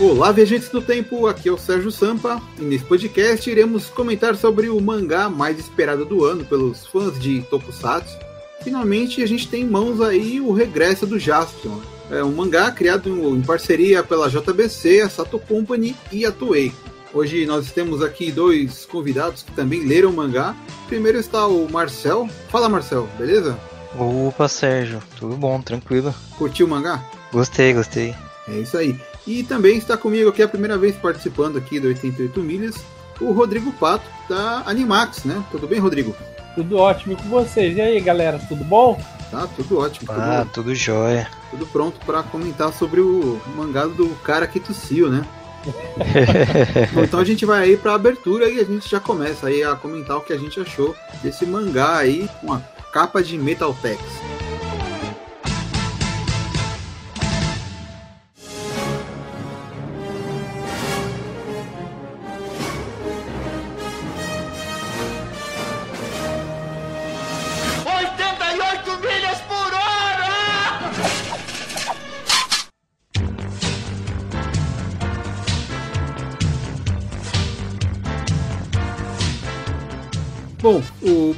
Olá, viajantes do tempo, aqui é o Sérgio Sampa e nesse podcast iremos comentar sobre o mangá mais esperado do ano pelos fãs de Tokusatsu. Finalmente a gente tem em mãos aí o regresso do Jaspion. É um mangá criado em parceria pela JBC, a Sato Company e a Toei. Hoje nós temos aqui dois convidados que também leram o mangá. Primeiro está o Marcel. Fala Marcel, beleza? Opa, Sérgio, tudo bom, tranquilo. Curtiu o mangá? Gostei, gostei. É isso aí. E também está comigo aqui a primeira vez participando aqui do 88 Milhas, o Rodrigo Pato, da Animax, né? Tudo bem, Rodrigo? Tudo ótimo com vocês. E aí, galera, tudo bom? Tá, tudo ótimo. Ah, tudo, tudo jóia. Tudo pronto para comentar sobre o mangá do cara que tossiu, né? Bom, então a gente vai aí para abertura e a gente já começa aí a comentar o que a gente achou desse mangá aí com a capa de Metal Tex.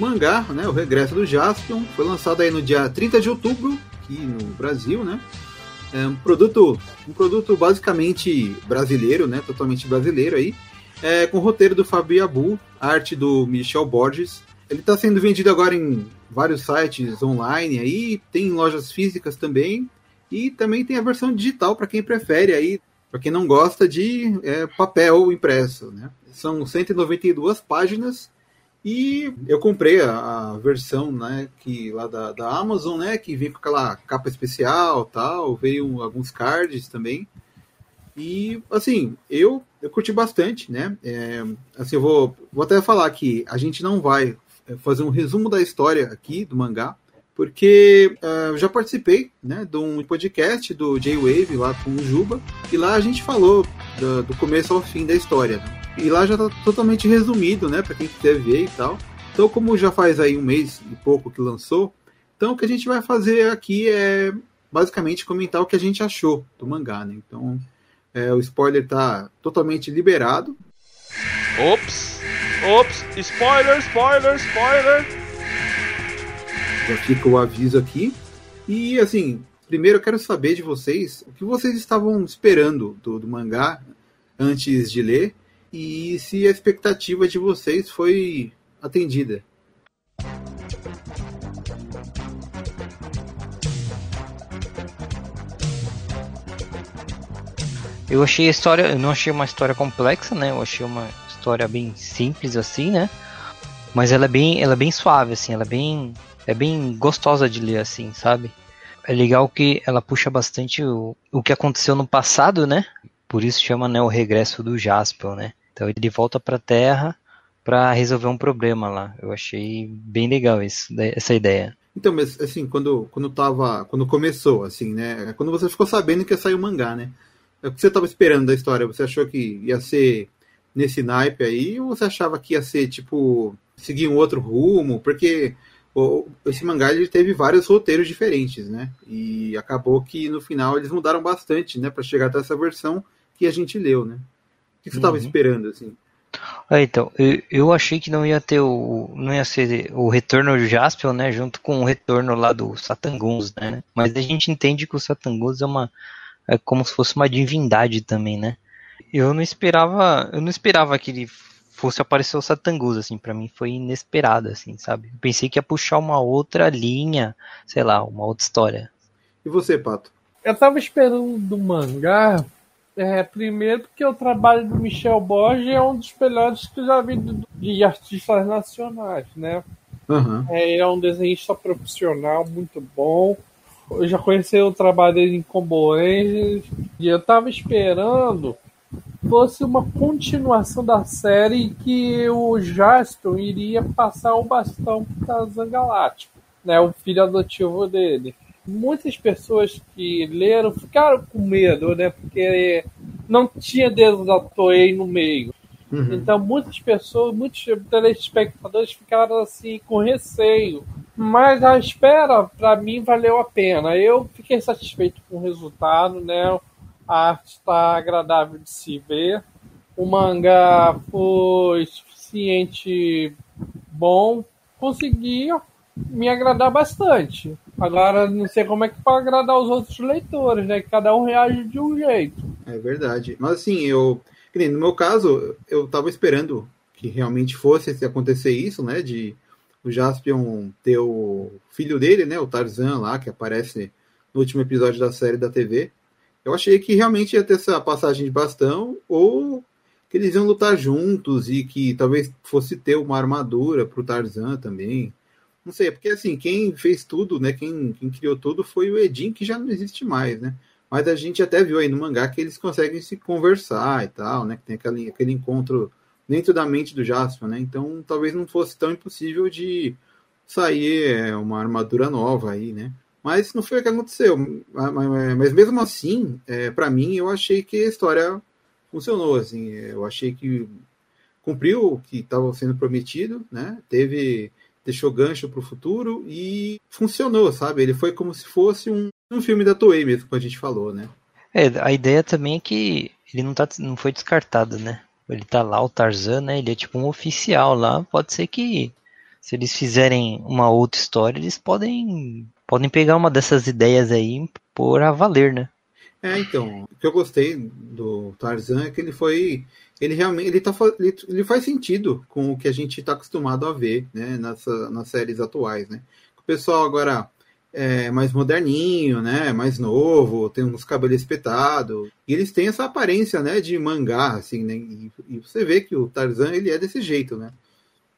Mangá, né, o Regresso do Jaspion, foi lançado aí no dia 30 de outubro, aqui no Brasil, né? É um produto, um produto basicamente brasileiro, né, totalmente brasileiro aí, é, com o roteiro do Fabio Abu, arte do Michel Borges. Ele está sendo vendido agora em vários sites online aí, tem lojas físicas também, e também tem a versão digital para quem prefere aí, para quem não gosta de é, papel impresso, né? São 192 páginas e eu comprei a, a, versão, né, que lá da, da Amazon, né, que vem com aquela capa especial, tal, veio alguns cards também. E assim, eu eu curti bastante, né? É, assim, eu vou, vou até falar que a gente não vai é, fazer um resumo da história aqui do mangá, porque uh, já participei, né, de um podcast do J-Wave lá com o Juba, e lá a gente falou do, do começo ao fim da história. Né? E lá já tá totalmente resumido, né, para quem quiser ver e tal. Então, como já faz aí um mês e pouco que lançou, então o que a gente vai fazer aqui é basicamente comentar o que a gente achou do mangá, né? Então, é, o spoiler tá totalmente liberado. Ops! Ops! Spoiler, spoiler, spoiler! Já fica o aviso aqui. E assim, primeiro eu quero saber de vocês o que vocês estavam esperando do, do mangá antes de ler e se a expectativa de vocês foi atendida. Eu achei a história, eu não achei uma história complexa, né? Eu achei uma história bem simples assim, né? Mas ela é bem, ela é bem suave assim, ela é bem, é bem gostosa de ler assim, sabe? É legal que ela puxa bastante o, o que aconteceu no passado, né? Por isso chama, né, o regresso do Jaspel, né? Então ele volta para a Terra para resolver um problema lá. Eu achei bem legal isso, essa ideia. Então, mas assim, quando, quando tava. Quando começou, assim, né? Quando você ficou sabendo que ia sair o mangá, né? O que você estava esperando da história? Você achou que ia ser nesse naipe aí, ou você achava que ia ser, tipo, seguir um outro rumo? Porque esse mangá ele teve vários roteiros diferentes, né? E acabou que no final eles mudaram bastante, né? para chegar até essa versão que a gente leu, né? O que você estava uhum. esperando, assim? Ah, então, eu, eu, achei que não ia ter o. não ia ser o retorno do Jaspion, né? Junto com o retorno lá do Satanguns, né? Mas a gente entende que o Satanguns é uma. é como se fosse uma divindade também, né? Eu não esperava. Eu não esperava que ele fosse aparecer o Satangus, assim, para mim foi inesperado, assim, sabe? Eu pensei que ia puxar uma outra linha, sei lá, uma outra história. E você, Pato? Eu tava esperando do mangá é, primeiro porque o trabalho do Michel Borges é um dos melhores que eu já vi de artistas nacionais, né? Uhum. É, é um desenhista profissional muito bom. Eu já conheci o trabalho dele em Combo Angels, e eu tava esperando fosse uma continuação da série que o Jasper iria passar o bastão para Zangalático, né, o filho adotivo dele muitas pessoas que leram ficaram com medo, né? Porque não tinha dedo da Toei no meio. Uhum. Então muitas pessoas, muitos telespectadores ficaram assim com receio. Mas a espera, para mim, valeu a pena. Eu fiquei satisfeito com o resultado, né? A arte está agradável de se ver. O mangá foi suficiente bom. Consegui me agradar bastante. Agora não sei como é que para agradar os outros leitores, né? Cada um reage de um jeito. É verdade. Mas assim, eu. No meu caso, eu tava esperando que realmente fosse acontecer isso, né? De o Jaspion ter o filho dele, né? O Tarzan lá, que aparece no último episódio da série da TV. Eu achei que realmente ia ter essa passagem de bastão, ou que eles iam lutar juntos e que talvez fosse ter uma armadura pro Tarzan também. Não sei, porque assim, quem fez tudo, né? Quem, quem criou tudo foi o Edin, que já não existe mais, né? Mas a gente até viu aí no mangá que eles conseguem se conversar e tal, né? Que tem aquele, aquele encontro dentro da mente do Jasper, né? Então talvez não fosse tão impossível de sair é, uma armadura nova aí, né? Mas não foi o que aconteceu. Mas, mesmo assim, é, para mim, eu achei que a história funcionou. Assim, eu achei que cumpriu o que estava sendo prometido, né? Teve deixou gancho para o futuro e funcionou, sabe? Ele foi como se fosse um, um filme da Toei mesmo, como a gente falou, né? É, a ideia também é que ele não, tá, não foi descartado, né? Ele tá lá, o Tarzan, né? Ele é tipo um oficial lá. Pode ser que se eles fizerem uma outra história, eles podem podem pegar uma dessas ideias aí por a valer, né? É, então, o que eu gostei do Tarzan é que ele foi ele realmente ele, tá, ele, faz sentido com o que a gente está acostumado a ver né, nessa, nas séries atuais. Né? O pessoal agora é mais moderninho, né, mais novo, tem uns cabelos espetados, e eles têm essa aparência né, de mangá, assim, né, e, e, você vê que o Tarzan ele é desse jeito, né?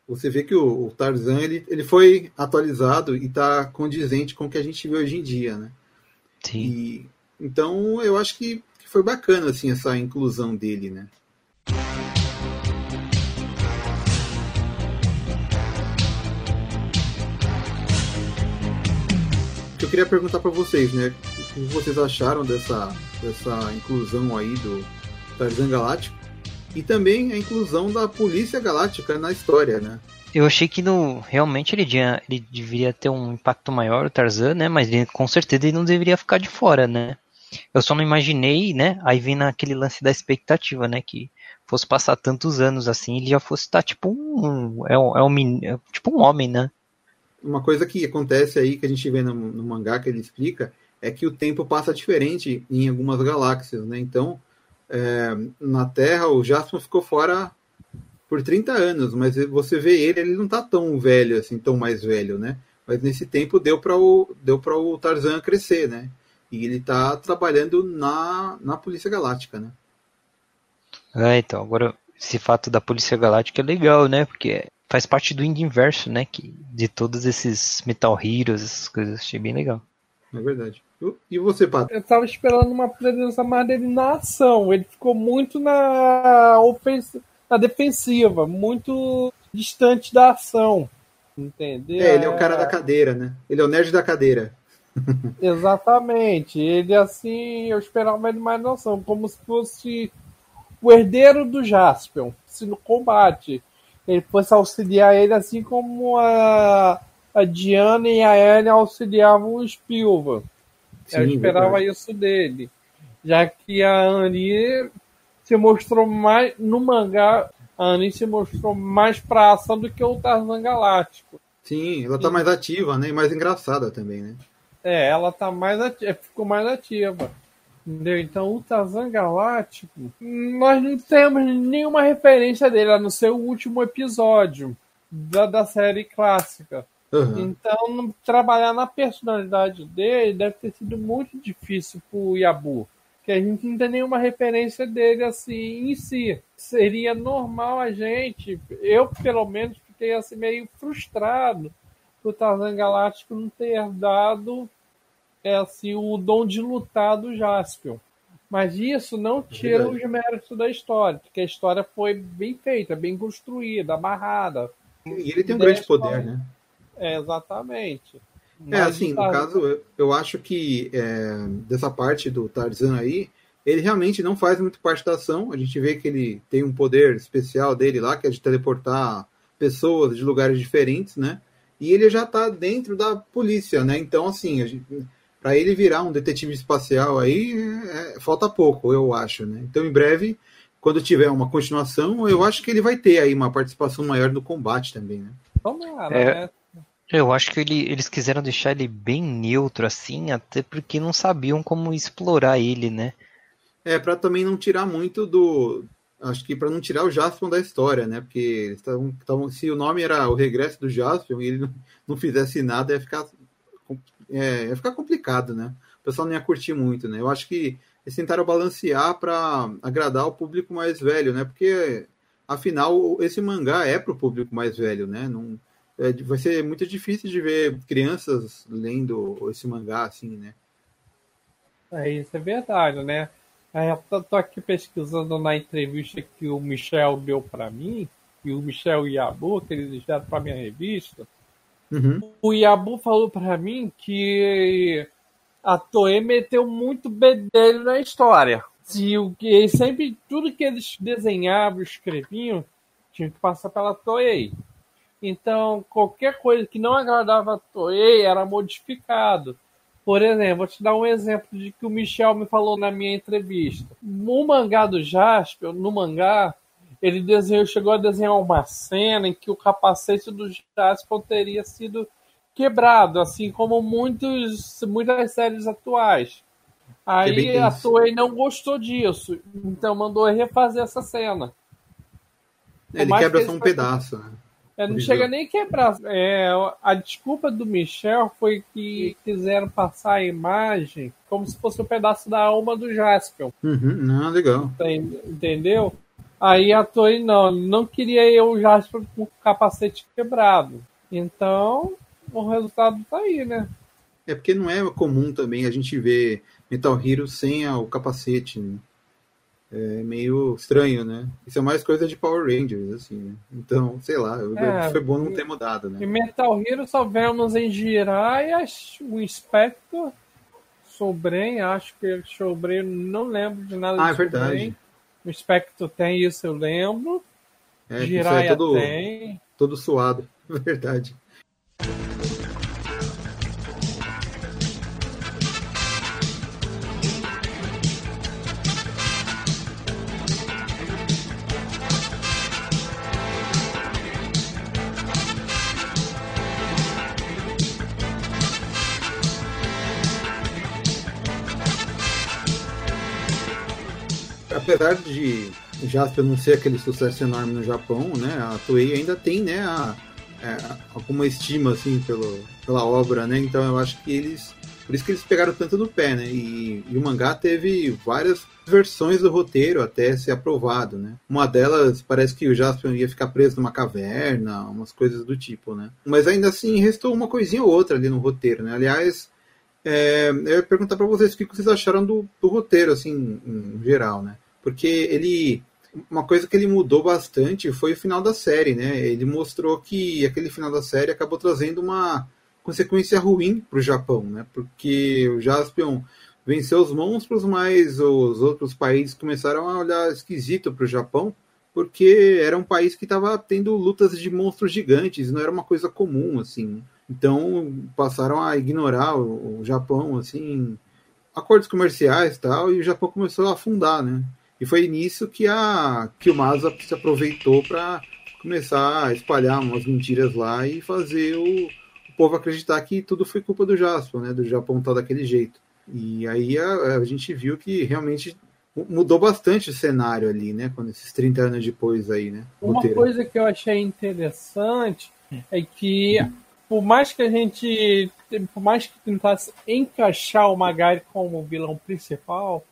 Você vê que o, o Tarzan ele, ele foi atualizado e está condizente com o que a gente vê hoje em dia, né? Sim. E, então eu acho que, que foi bacana assim essa inclusão dele, né? Queria perguntar para vocês, né? O que vocês acharam dessa, dessa inclusão aí do Tarzan Galáctico? E também a inclusão da Polícia Galáctica na história, né? Eu achei que no, realmente ele, tinha, ele deveria ter um impacto maior, o Tarzan, né? Mas ele, com certeza ele não deveria ficar de fora, né? Eu só não imaginei, né? Aí vem naquele lance da expectativa, né? Que fosse passar tantos anos assim, ele já fosse estar tá, tipo um. É um, é um é tipo um homem, né? Uma coisa que acontece aí, que a gente vê no, no mangá que ele explica, é que o tempo passa diferente em algumas galáxias, né? Então, é, na Terra, o Jasper ficou fora por 30 anos, mas você vê ele, ele não tá tão velho assim, tão mais velho, né? Mas nesse tempo deu para o deu para o Tarzan crescer, né? E ele tá trabalhando na, na Polícia Galáctica, né? É, então, agora esse fato da Polícia Galáctica é legal, né? Porque faz parte do indie inverso, né? Que, de todos esses Metal Heroes, essas coisas, achei bem legal. É verdade. E você, Pato? Eu tava esperando uma presença mais dele na ação. Ele ficou muito na, ofens... na defensiva, muito distante da ação. Entendeu? É, ele é o cara da cadeira, né? Ele é o nerd da cadeira. Exatamente. Ele, assim, eu esperava mais, mais na ação, como se fosse o herdeiro do Jaspion, se no combate ele fosse auxiliar ele, assim como a, a Diana e a Anne auxiliavam o Spilva. Sim, Eu esperava verdade. isso dele. Já que a Annie se mostrou mais. No mangá, a Annie se mostrou mais pra ação do que o Tarzan Galáctico. Sim, ela tá mais ativa, né? E mais engraçada também, né? É, ela tá mais ativa, ficou mais ativa. Entendeu? Então, o Tarzan Galáctico, nós não temos nenhuma referência dele, a não ser o último episódio da, da série clássica. Uhum. Então, trabalhar na personalidade dele deve ter sido muito difícil pro Yabu. Que a gente não tem nenhuma referência dele assim em si. Seria normal a gente, eu pelo menos fiquei assim meio frustrado o Tarzan Galáctico não ter dado é assim o dom de lutar do Jaspion. Mas isso não é tira os méritos da história, porque a história foi bem feita, bem construída, amarrada. E ele tem um grande poder, né? É, exatamente. É, assim, no caso, eu, eu acho que é, dessa parte do Tarzan aí, ele realmente não faz muito parte da ação. A gente vê que ele tem um poder especial dele lá, que é de teleportar pessoas de lugares diferentes, né? E ele já tá dentro da polícia, né? Então, assim, a gente, para ele virar um detetive espacial aí, é, falta pouco, eu acho, né? Então, em breve, quando tiver uma continuação, eu acho que ele vai ter aí uma participação maior no combate também, né? Tomara, é, né? Eu acho que ele, eles quiseram deixar ele bem neutro, assim, até porque não sabiam como explorar ele, né? É, para também não tirar muito do. Acho que para não tirar o Jaspion da história, né? Porque tavam, tavam, se o nome era o regresso do Jaspion e ele não, não fizesse nada, ia ficar é, ia ficar complicado, né? O pessoal não ia curtir muito, né? Eu acho que eles tentaram balancear para agradar o público mais velho, né? Porque afinal esse mangá é para o público mais velho, né? Não, é, vai ser muito difícil de ver crianças lendo esse mangá assim, né? É, isso é verdade, né? É, tô aqui pesquisando na entrevista que o Michel deu para mim, e o Michel Yabu, que eles deram para minha revista. Uhum. O Yabu falou para mim que a Toei meteu muito bedelho na história. O que sempre tudo que eles desenhavam, escreviam, tinha que passar pela Toei. Então, qualquer coisa que não agradava a Toei era modificado. Por exemplo, vou te dar um exemplo de que o Michel me falou na minha entrevista. No mangá do Jasper, no mangá, ele desenhou, chegou a desenhar uma cena em que o capacete do Jasper teria sido quebrado, assim como muitos, muitas séries atuais. Aí a Toei não gostou disso, então mandou refazer essa cena. Ele quebra que só um pedaço, né? É, não chega nem a quebrar. É, a desculpa do Michel foi que quiseram passar a imagem como se fosse um pedaço da alma do Jasper. Uhum, ah, legal. Entendeu? Aí a Toei não, não queria eu já com o capacete quebrado. Então, o resultado tá aí, né? É porque não é comum também a gente ver Metal Hero sem o capacete, né? É meio estranho, né? Isso é mais coisa de Power Rangers, assim, né? Então, sei lá, é, foi bom não ter mudado, né? Em Metal Hero só vemos em Jiraiya, o Inspector, Sobren, acho que Sobren, não lembro de nada ah, de é verdade. O Spectre tem isso, eu lembro. É, Jiraiya é todo, tem. Todo suado, verdade. Apesar de Jasper não ser aquele sucesso enorme no Japão, né, a Toei ainda tem, né, a, é, alguma estima, assim, pelo, pela obra, né, então eu acho que eles, por isso que eles pegaram tanto no pé, né, e, e o mangá teve várias versões do roteiro até ser aprovado, né, uma delas parece que o Jasper ia ficar preso numa caverna, umas coisas do tipo, né, mas ainda assim restou uma coisinha ou outra ali no roteiro, né, aliás, é, eu ia perguntar para vocês o que vocês acharam do, do roteiro, assim, em geral, né? Porque ele uma coisa que ele mudou bastante foi o final da série, né? Ele mostrou que aquele final da série acabou trazendo uma consequência ruim para o Japão, né? Porque o Jaspion venceu os monstros, mas os outros países começaram a olhar esquisito para o Japão, porque era um país que estava tendo lutas de monstros gigantes, não era uma coisa comum, assim. Então passaram a ignorar o, Japão, assim, acordos comerciais tal, e o Japão começou a afundar, né? E foi nisso que, a, que o Masa se aproveitou para começar a espalhar umas mentiras lá e fazer o, o, povo acreditar que tudo foi culpa do Jasper, né? Do Japão estar tá daquele jeito. E aí a, a, gente viu que realmente mudou bastante o cenário ali, né? Quando esses 30 anos depois aí, né? Uma coisa que eu achei interessante é que por mais que a gente, por mais que tentasse encaixar o Magari como vilão principal,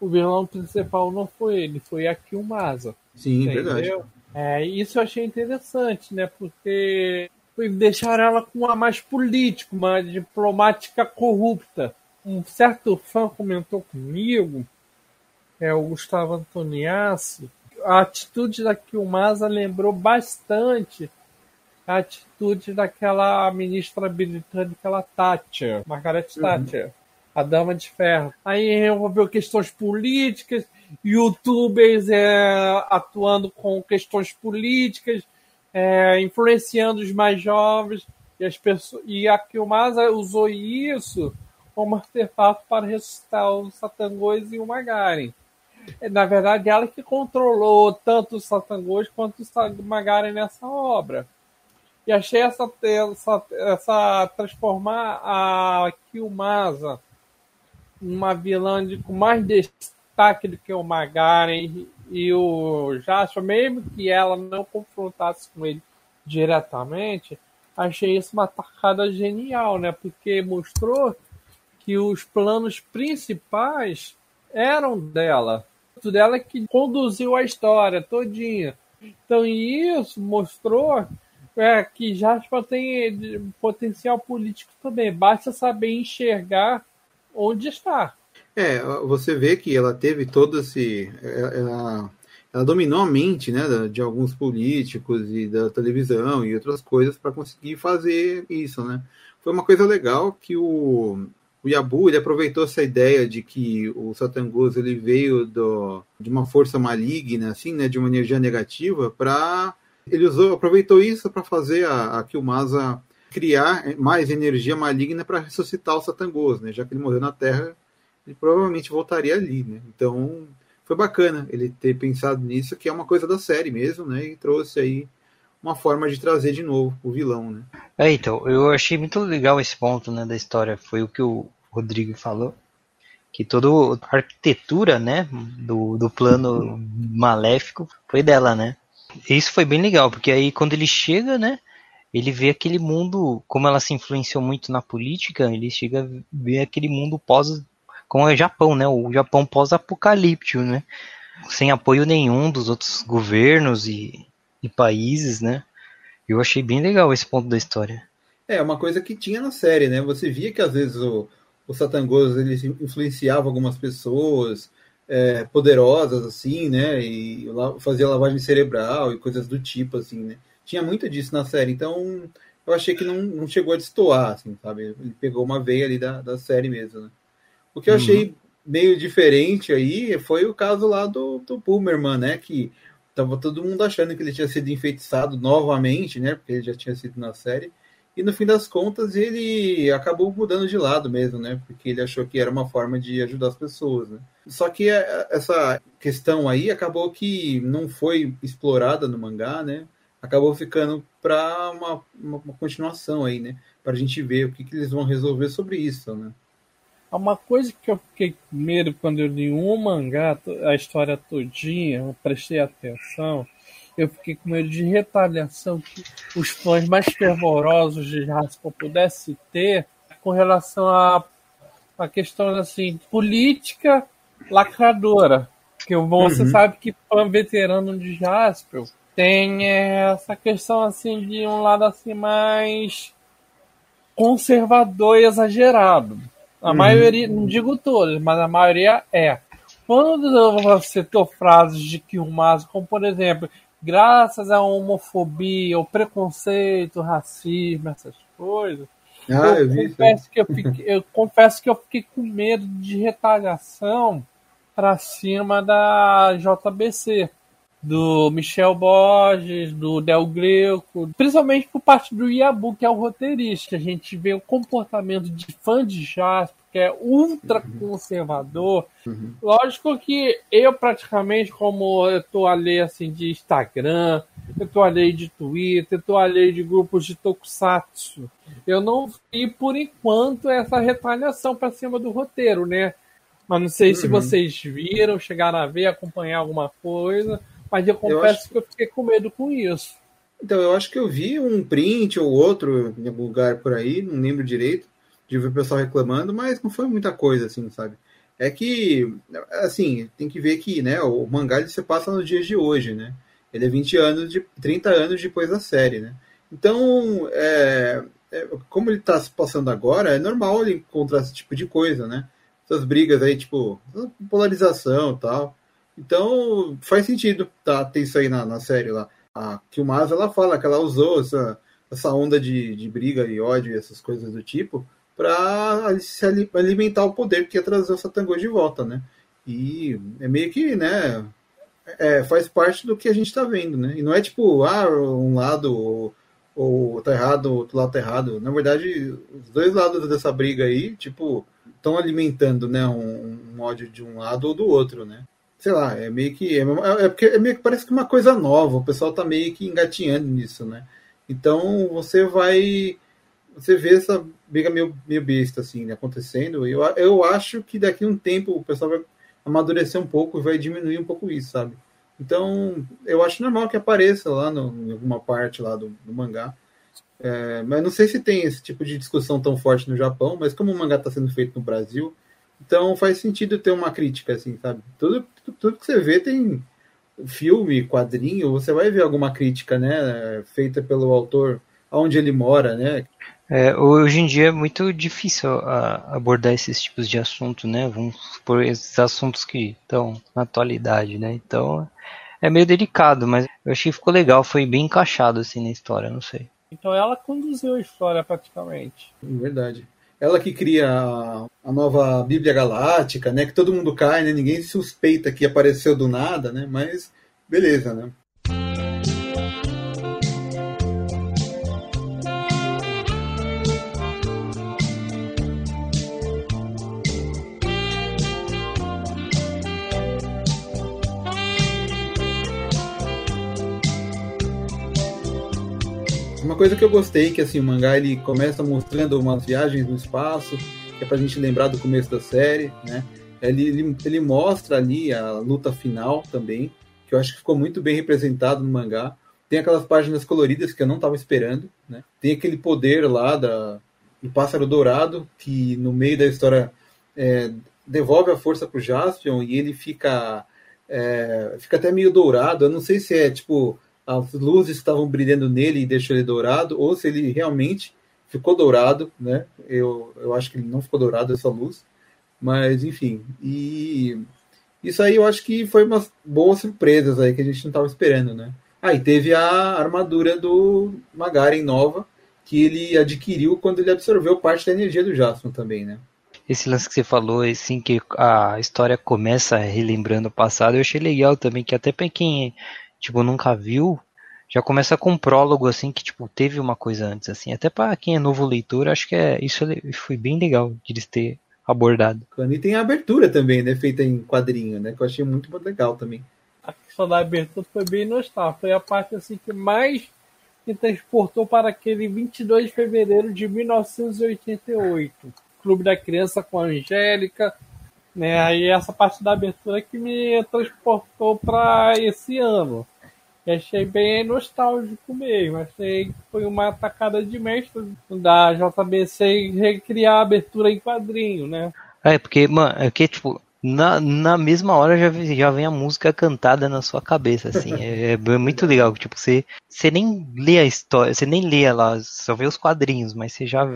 o vilão principal não foi ele, foi a Kilmasa. Sim, entendeu? verdade. É, isso eu achei interessante, né? Porque deixaram ela com uma mais política, uma diplomática corrupta. Um certo fã comentou comigo, é o Gustavo Antoniassi, a atitude da Kilmasa lembrou bastante a atitude daquela ministra britânica, a Thatcher, Margaret uhum. Thatcher. Uhum a Dama de Ferro. Aí envolveu questões políticas, youtubers é, atuando com questões políticas, é, influenciando os mais jovens. E, as pessoas, e a Kilmasa usou isso como artefato para ressuscitar o Satangos e o Magaren. Na verdade, ela que controlou tanto o Satangos quanto o Magaren nessa obra. E achei essa, essa, essa transformar a Kilmasa uma vilã de, com mais destaque do que o Magaren e o Jasper, mesmo que ela não confrontasse com ele diretamente, achei isso uma tacada genial, né? Porque mostrou que os planos principais eram dela. Dela que conduziu a história todinha. Então isso mostrou é, que Jasper tem potencial político também. Basta saber enxergar onde está. É, você vê que ela teve todo esse. Ela, ela dominou a mente né, de alguns políticos e da televisão e outras coisas para conseguir fazer isso. Né? Foi uma coisa legal que o, o Yabu ele aproveitou essa ideia de que o Satangus ele veio do, de uma força maligna, assim, né, de uma energia negativa, para ele usou, aproveitou isso para fazer a, a Kilmasa criar mais energia maligna para ressuscitar o Satangus, né? Já que ele morreu na Terra, ele provavelmente voltaria ali, né? Então foi bacana ele ter pensado nisso, que é uma coisa da série mesmo, né? E trouxe aí uma forma de trazer de novo o vilão, né? É, então, eu achei muito legal esse ponto, né, da história. Foi o que o Rodrigo falou, que toda a arquitetura, né, do, do plano maléfico foi dela, né? Isso foi bem legal, porque aí quando ele chega, né, ele vê aquele mundo, como ela se influenciou muito na política, ele chega a ver aquele mundo pós, como é o Japão, né, o Japão pós-apocalíptico, né, sem apoio nenhum dos outros governos e, e países, né. Eu achei bem legal esse ponto da história. É, uma coisa que tinha na série, né, você via que às vezes o, o Satangos ele influenciava algumas pessoas, é, poderosas, assim, né? E fazia lavagem cerebral e coisas do tipo, assim, né? Tinha muito disso na série, então eu achei que não, não chegou a destoar, assim, sabe? Ele pegou uma veia ali da, da série mesmo, né? O que eu uhum. achei meio diferente aí foi o caso lá do, do Pulmerman, né? Que tava todo mundo achando que ele tinha sido enfeitiçado novamente, né? Porque ele já tinha sido na série. E no fim das contas ele acabou mudando de lado mesmo, né? Porque ele achou que era uma forma de ajudar as pessoas, né? Só que é, essa questão aí acabou que não foi explorada no mangá, né? Acabou ficando para uma, uma, uma, continuação aí, né? Para a gente ver o que, que eles vão resolver sobre isso, né? Uma coisa que eu fiquei com medo quando eu li um mangá, a história todinha, eu prestei atenção, eu fiquei com medo de retaliação que os fãs mais fervorosos de Raspa pudessem ter com relação a, a questão assim, política lacradora. Porque você uhum. sabe que fã veterano de Jaspel tem essa questão assim de um lado assim mais conservador e exagerado. A uhum. maioria, não digo todos, mas a maioria é. Quando você citou frases de Kilmazo, como por exemplo, graças à homofobia, ao preconceito, racismo, essas coisas. Ah, eu, eu confesso que eu, fiquei, eu confesso que eu fiquei com medo de retaliação para cima da JBC, do Michel Borges, do Del Greco, principalmente por parte do Iabu, que é o roteirista. A gente vê o comportamento de fã de Jasper que é ultra conservador. Uhum. Lógico que eu praticamente, como eu tô alheio assim de Instagram, eu tô alheio de Twitter, eu tô alheio de grupos de Tokusatsu. Eu não vi por enquanto essa retaliação para cima do roteiro, né? Mas não sei uhum. se vocês viram, chegaram a ver, acompanhar alguma coisa, mas eu confesso eu acho... que eu fiquei com medo com isso. Então, eu acho que eu vi um print ou outro em algum lugar por aí, não lembro direito, de ver o pessoal reclamando, mas não foi muita coisa, assim, sabe? É que, assim, tem que ver que, né, o mangá ele se passa nos dias de hoje, né? Ele é 20 anos, de 30 anos depois da série, né? Então, é, é, como ele está se passando agora, é normal ele encontrar esse tipo de coisa, né? Essas brigas aí, tipo, polarização e tal. Então, faz sentido tá, ter isso aí na, na série lá. A Kilmasa, ela fala que ela usou essa, essa onda de, de briga e ódio e essas coisas do tipo para se alimentar o poder que ia trazer o Satangos de volta, né? E é meio que, né, é, faz parte do que a gente está vendo, né? E não é tipo, ah, um lado ou, ou tá errado, outro lado tá errado. Na verdade, os dois lados dessa briga aí, tipo, estão alimentando, né, um, um ódio de um lado ou do outro, né? Sei lá, é meio que é, é, é porque é meio que parece que uma coisa nova. O pessoal tá meio que engatinhando nisso, né? Então você vai você vê essa briga meio, meio besta assim né, acontecendo. Eu, eu acho que daqui a um tempo o pessoal vai amadurecer um pouco e vai diminuir um pouco isso, sabe? Então, eu acho normal que apareça lá no, em alguma parte lá do, do mangá. É, mas não sei se tem esse tipo de discussão tão forte no Japão, mas como o mangá está sendo feito no Brasil, então faz sentido ter uma crítica, assim, sabe? Tudo, tudo, tudo que você vê tem filme, quadrinho, você vai ver alguma crítica, né? Feita pelo autor, aonde ele mora, né? É, hoje em dia é muito difícil a, abordar esses tipos de assunto, né? Vamos por esses assuntos que estão na atualidade, né? Então é meio delicado, mas eu achei que ficou legal, foi bem encaixado assim na história, não sei. Então ela conduziu a história praticamente. Verdade. Ela que cria a, nova Bíblia Galáctica, né? Que todo mundo cai, né? Ninguém suspeita que apareceu do nada, né? Mas beleza, né? Coisa que eu gostei, que assim, o mangá ele começa mostrando umas viagens no espaço, que é pra gente lembrar do começo da série, né? Ele, ele, ele mostra ali a luta final também, que eu acho que ficou muito bem representado no mangá. Tem aquelas páginas coloridas que eu não estava esperando, né? Tem aquele poder lá da, do pássaro dourado, que no meio da história é, devolve a força pro Jaspion e ele fica, é, fica até meio dourado. Eu não sei se é tipo as luzes estavam brilhando nele e deixou ele dourado, ou se ele realmente ficou dourado, né? Eu, eu acho que ele não ficou dourado essa luz, mas enfim. E isso aí eu acho que foi umas boas surpresas aí que a gente não estava esperando, né? Aí ah, teve a armadura do Magaren nova que ele adquiriu quando ele absorveu parte da energia do Jasper também, né? Esse lance que você falou, assim, que a história começa relembrando o passado, eu achei legal também, que até para quem tipo, nunca viu, já começa com um prólogo, assim, que, tipo, teve uma coisa antes, assim. Até para quem é novo leitor, acho que é, isso foi bem legal de eles ter abordado. E tem a abertura também, né, feita em quadrinho, né, que eu achei muito legal também. A questão da abertura foi bem nostálgica, foi a parte, assim, que mais me transportou para aquele 22 de fevereiro de 1988. Clube da Criança com a Angélica, né? Aí essa parte da abertura que me transportou para esse ano. E achei bem nostálgico mesmo. Achei que foi uma atacada de mestre da JBC recriar a abertura em quadrinho, né? É, porque, mano, é que, tipo, na, na mesma hora já, já vem a música cantada na sua cabeça, assim. É, é, muito legal. Tipo, você, você nem lê a história, você nem lê ela, só vê os quadrinhos, mas você já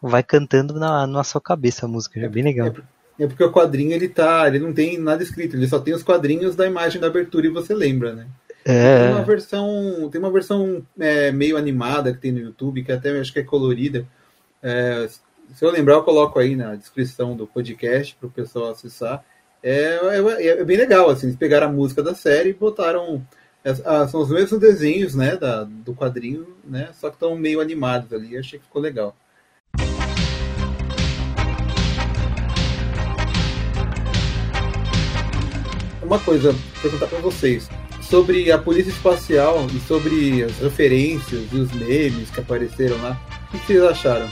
vai cantando na, na sua cabeça a música. É bem legal. É, é porque o quadrinho ele tá, ele não tem nada escrito, ele só tem os quadrinhos da imagem da abertura e você lembra, né? É. Tem uma versão, tem uma versão é, meio animada que tem no YouTube, que até acho que é colorida. É, se eu lembrar, eu coloco aí na descrição do podcast para o pessoal acessar. É, é, é, bem legal, assim, eles pegaram a música da série e botaram. É, ah, são os mesmos desenhos, né, da, do quadrinho, né, só que estão meio animados ali. Achei que ficou legal. Uma coisa, perguntar para vocês sobre a polícia espacial e sobre as referências e os memes que apareceram lá. O que vocês acharam?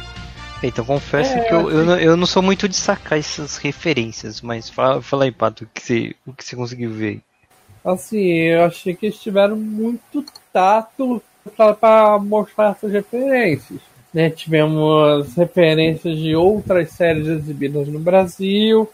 Então, confesso é, que eu, eu, não, eu não sou muito de sacar essas referências, mas fala, fala aí, Pato, o que, você, o que você conseguiu ver Assim, eu achei que eles tiveram muito tato para mostrar essas referências. Né? Tivemos referências de outras séries exibidas no Brasil,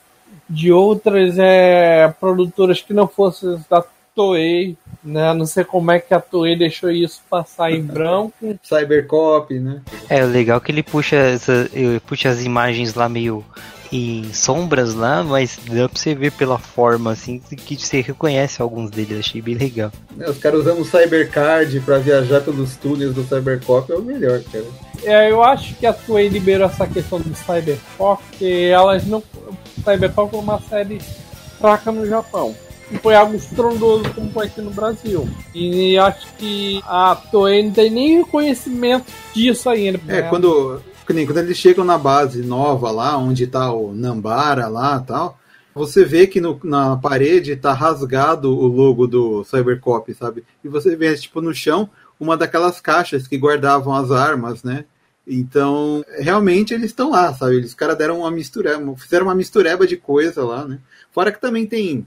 de outras é, produtoras que não fossem da Toei, né? Não sei como é que a Toei deixou isso passar em branco. Cybercop, né? É, o legal é que ele puxa, essa, puxa as imagens lá meio em sombras lá, mas dá pra você ver pela forma, assim, que você reconhece alguns deles, achei bem legal. É, os caras usando o Cybercard pra viajar pelos túneis do Cybercop é o melhor, cara. É, eu acho que a Toei liberou essa questão do Cybercop, porque elas não Cyberpunk foi uma série fraca no Japão. E foi algo estrondoso como foi aqui no Brasil. E acho que a Toei não tem nem reconhecimento disso ainda. É, quando, quando eles chegam na base nova lá, onde tá o Nambara lá tal, você vê que no, na parede tá rasgado o logo do Cybercop, sabe? E você vê, tipo, no chão, uma daquelas caixas que guardavam as armas, né? Então, realmente eles estão lá, sabe? Os caras deram uma mistureba, fizeram uma mistureba de coisa lá, né? Fora que também tem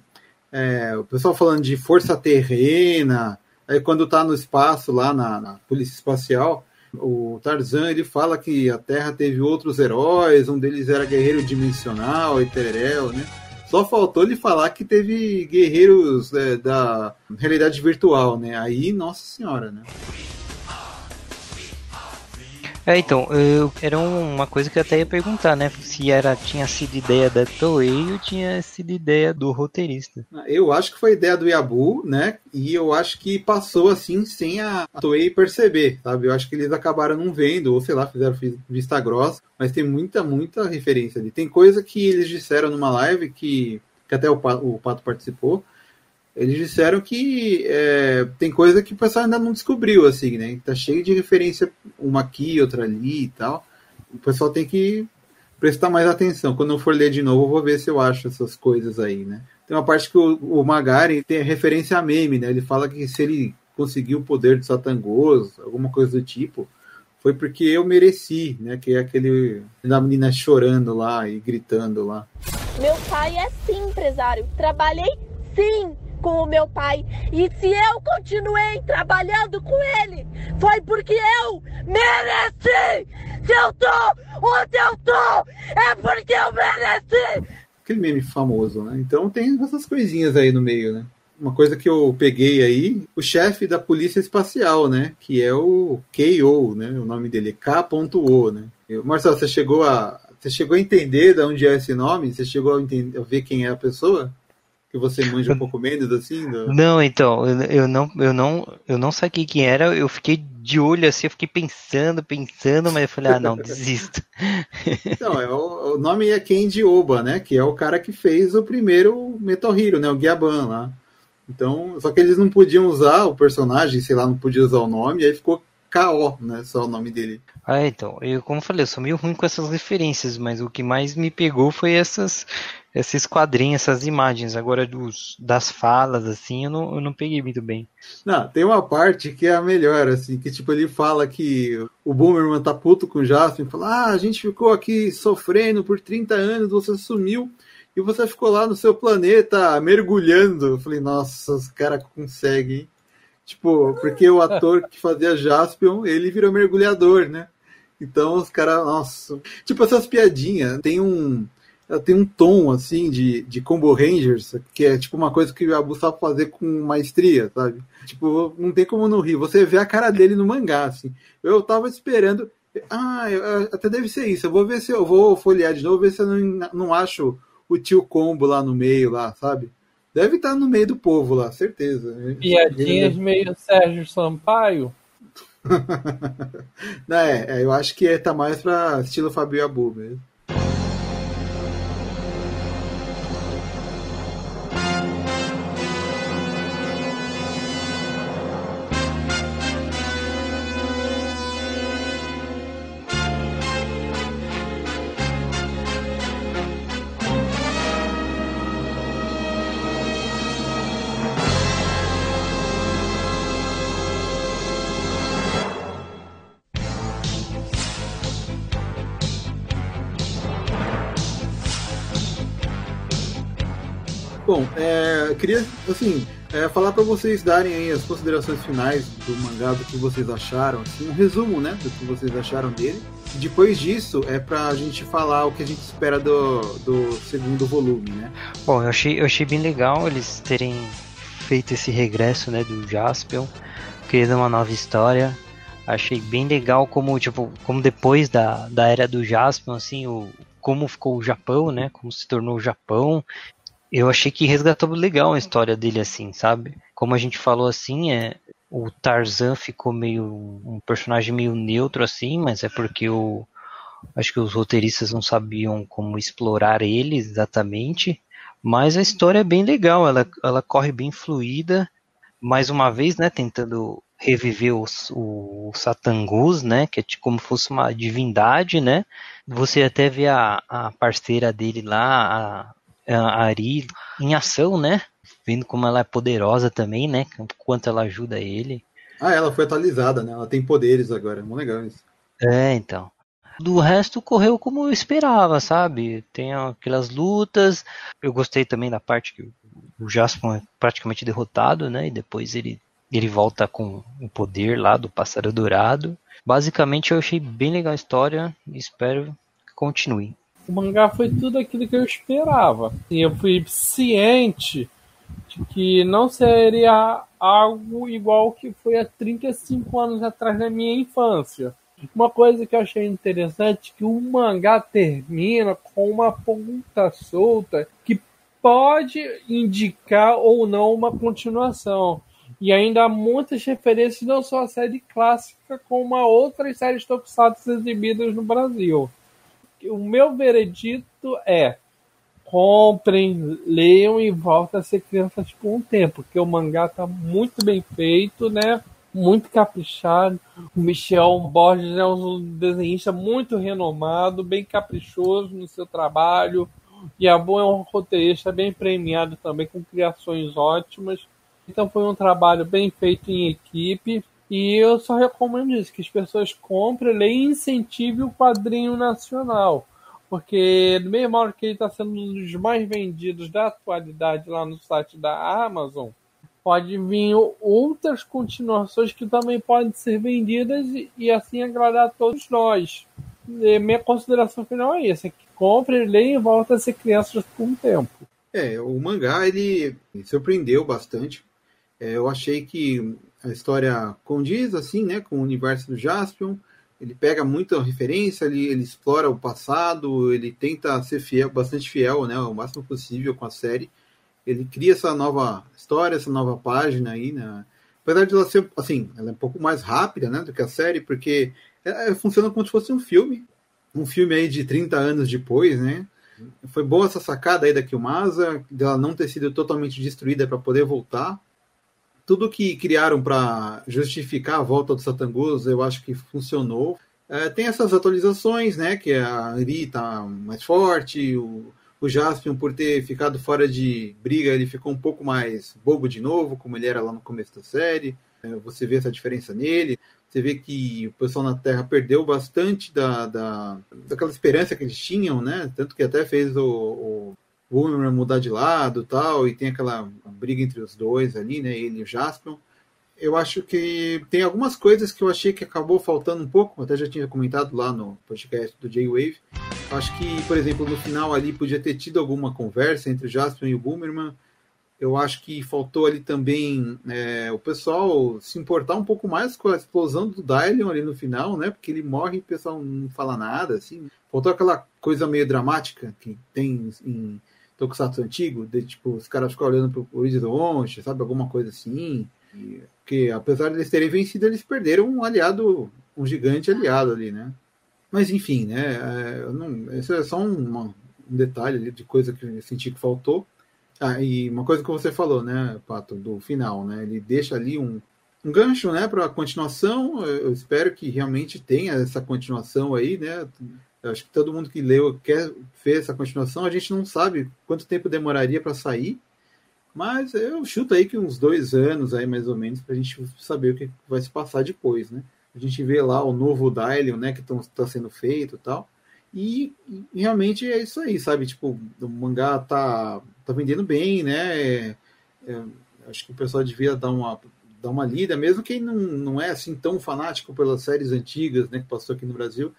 é, o pessoal falando de força terrena, aí quando tá no espaço lá na, na Polícia Espacial, o Tarzan ele fala que a Terra teve outros heróis, um deles era guerreiro dimensional e tererel, né? Só faltou ele falar que teve guerreiros é, da realidade virtual, né? Aí, nossa senhora, né? É, então, eu, era uma coisa que eu até ia perguntar, né? Se era, tinha sido ideia da Toei ou tinha sido ideia do roteirista. Eu acho que foi ideia do Yabu, né? E eu acho que passou assim sem a Toei perceber, sabe? Eu acho que eles acabaram não vendo, ou sei lá, fizeram vista grossa, mas tem muita, muita referência ali. Tem coisa que eles disseram numa live que, que até o, o Pato participou, eles disseram que é, tem coisa que o pessoal ainda não descobriu, assim, né? Tá cheio de referência, uma aqui, outra ali e tal. O pessoal tem que prestar mais atenção. Quando eu for ler de novo, eu vou ver se eu acho essas coisas aí, né? Tem uma parte que o, o Magari tem referência a meme, né? Ele fala que se ele conseguiu o poder do Satangos, alguma coisa do tipo, foi porque eu mereci, né? Que é aquele da menina chorando lá e gritando lá. Meu pai é sim empresário. Trabalhei sim com o meu pai. E se eu continuei trabalhando com ele, foi porque eu mereci! Se eu tô onde eu tô, é porque eu mereci! Aquele meme famoso, né? Então tem essas coisinhas aí no meio, né? Uma coisa que eu peguei aí, o chefe da Polícia Espacial, né? Que é o KO, né? O nome dele é K.O, né? Marcelo, você chegou a. Você chegou a entender de onde é esse nome? Você chegou a, entender, a ver quem é a pessoa? Que você manja um pouco menos assim? Do... Não, então, eu não, eu não, eu não saquei quem era, eu fiquei de olho assim, eu fiquei pensando, pensando, mas eu falei, ah, não, desisto. Não, é o, o, nome é Kenji Oba, né? Que é o cara que fez o primeiro Metal Hero, né? O Gyaban lá. Então, só que eles não podiam usar o personagem, sei lá, não podia usar o nome, aí ficou K.O., né? Só o nome dele. Ah, então, eu, como eu falei, eu sou meio ruim com essas referências, mas o que mais me pegou foi essas esses quadrinhos, essas imagens. Agora, dos, das falas, assim, eu não, eu não peguei muito bem. Não, tem uma parte que é a melhor, assim, que tipo, ele fala que o Boomerman tá puto com o Jasper, fala, ah, a gente ficou aqui sofrendo por 30 anos, você sumiu e você ficou lá no seu planeta mergulhando. Eu falei, nossa, os caras conseguem. Tipo, porque o ator que fazia Jaspion, ele virou mergulhador, né? Então os caras, nossa. Tipo, essas piadinhas. Tem um ela tem um tom assim de, de combo rangers que é tipo uma coisa que o Abu sabe fazer com maestria, sabe? Tipo, não tem como não rir. Você vê a cara dele no mangá, assim. Eu tava esperando. Ah, até deve ser isso. Eu vou ver se eu vou folhear de novo, ver se eu não, não acho o tio combo lá no meio, lá, sabe? Deve estar no meio do povo lá, certeza. Piadinhas Ele... meio Sérgio Sampaio. não, é, é, eu acho que é, tá mais pra estilo Fabio Abu mesmo. Assim, é, falar para vocês darem aí as considerações finais do mangá, do que vocês acharam, assim, um resumo, né, do que vocês acharam dele. Depois disso, é pra gente falar o que a gente espera do, do segundo volume, né? Bom, eu achei, eu achei bem legal eles terem feito esse regresso, né, do Jaspion, criando uma nova história. Achei bem legal como, tipo, como depois da, da era do Jaspion, assim, o, como ficou o Japão, né? Como se tornou o Japão eu achei que resgatou legal a história dele assim, sabe? Como a gente falou assim, é o Tarzan ficou meio um personagem meio neutro assim, mas é porque o acho que os roteiristas não sabiam como explorar ele exatamente, mas a história é bem legal, ela, ela corre bem fluida, mais uma vez, né, tentando reviver o, o Satangus, né? Que é como fosse uma divindade, né? Você até vê a, a parceira dele lá, a, a Ari, em ação, né? Vendo como ela é poderosa também, né? Quanto ela ajuda ele. Ah, ela foi atualizada, né? Ela tem poderes agora. Muito legal isso. É, então. Do resto correu como eu esperava, sabe? Tem aquelas lutas. Eu gostei também da parte que o Jasper é praticamente derrotado, né? E depois ele, ele volta com o poder lá do pássaro dourado. Basicamente eu achei bem legal a história e espero que continue. O mangá foi tudo aquilo que eu esperava. E eu fui ciente de que não seria algo igual que foi há 35 anos atrás na minha infância. Uma coisa que eu achei interessante é que o mangá termina com uma ponta solta que pode indicar ou não uma continuação. E ainda há muitas referências não só à série clássica, como a outras séries tokusatsu exibidas no Brasil. O meu veredito é comprem, leiam e voltem a ser crianças por um tempo, porque o mangá está muito bem feito, né? Muito caprichado. O Michel Borges é um desenhista muito renomado, bem caprichoso no seu trabalho. E a Boa é um roteirista bem premiado também, com criações ótimas. Então foi um trabalho bem feito em equipe. E eu só recomendo isso, que as pessoas comprem, leiam e incentivem o quadrinho nacional porque no mesmo hora que ele está sendo um dos mais vendidos da atualidade lá no site da Amazon, pode vir outras continuações que também podem ser vendidas e, e assim agradar a todos nós. E minha consideração final é essa: que compre, leia e volta a ser criança por um tempo. É, o mangá ele me surpreendeu bastante. É, eu achei que a história condiz assim, né, com o universo do Jaspion ele pega muita referência, ele, ele explora o passado, ele tenta ser fiel, bastante fiel, né, o máximo possível com a série. Ele cria essa nova história, essa nova página aí, né? Apesar de ela ser, assim, ela é um pouco mais rápida, né, do que a série, porque ela funciona como se fosse um filme, um filme aí de 30 anos depois, né? Foi boa essa sacada aí da Kilmasa, dela não ter sido totalmente destruída para poder voltar tudo que criaram para justificar a volta do Satangos, eu acho que funcionou. É, tem essas atualizações, né? Que a Ri tá mais forte, o, o Jaspion, por ter ficado fora de briga, ele ficou um pouco mais bobo de novo, como ele era lá no começo da série. É, você vê essa diferença nele. Você vê que o pessoal na Terra perdeu bastante da, da, daquela esperança que eles tinham, né? Tanto que até fez o, o Boomerang mudar de lado tal, e tem aquela briga entre os dois ali, né? Ele e o Jaspion. Eu acho que tem algumas coisas que eu achei que acabou faltando um pouco, até já tinha comentado lá no podcast do J-Wave. Acho que, por exemplo, no final ali podia ter tido alguma conversa entre o Jaspion e o Boomerman. Eu acho que faltou ali também é, o pessoal se importar um pouco mais com a explosão do Dylion ali no final, né? Porque ele morre e o pessoal não fala nada, assim. Faltou aquela coisa meio dramática que tem em Tokusatsu antigo, de tipo, os caras ficam olhando pro horizonte, sabe? Alguma coisa assim. E, porque apesar de eles terem vencido, eles perderam um aliado, um gigante aliado ali, né? Mas enfim, né? É, não, isso é só um, um detalhe de coisa que eu senti que faltou. Ah, e uma coisa que você falou, né, Pato, do final, né? Ele deixa ali um, um gancho, né, para a continuação. Eu espero que realmente tenha essa continuação aí, né? Eu acho que todo mundo que leu quer ver essa continuação. A gente não sabe quanto tempo demoraria para sair, mas eu chuto aí que uns dois anos aí mais ou menos para a gente saber o que vai se passar depois, né? A gente vê lá o novo Dylion, né, que está sendo feito e tal. E, e, realmente é isso aí, sabe? Tipo, o mangá tá, tá vendendo bem, né? É, é, acho que o pessoal devia dar uma, dar uma lida, mesmo quem não, não é assim tão fanático pelas séries antigas, né, que passou aqui no Brasil,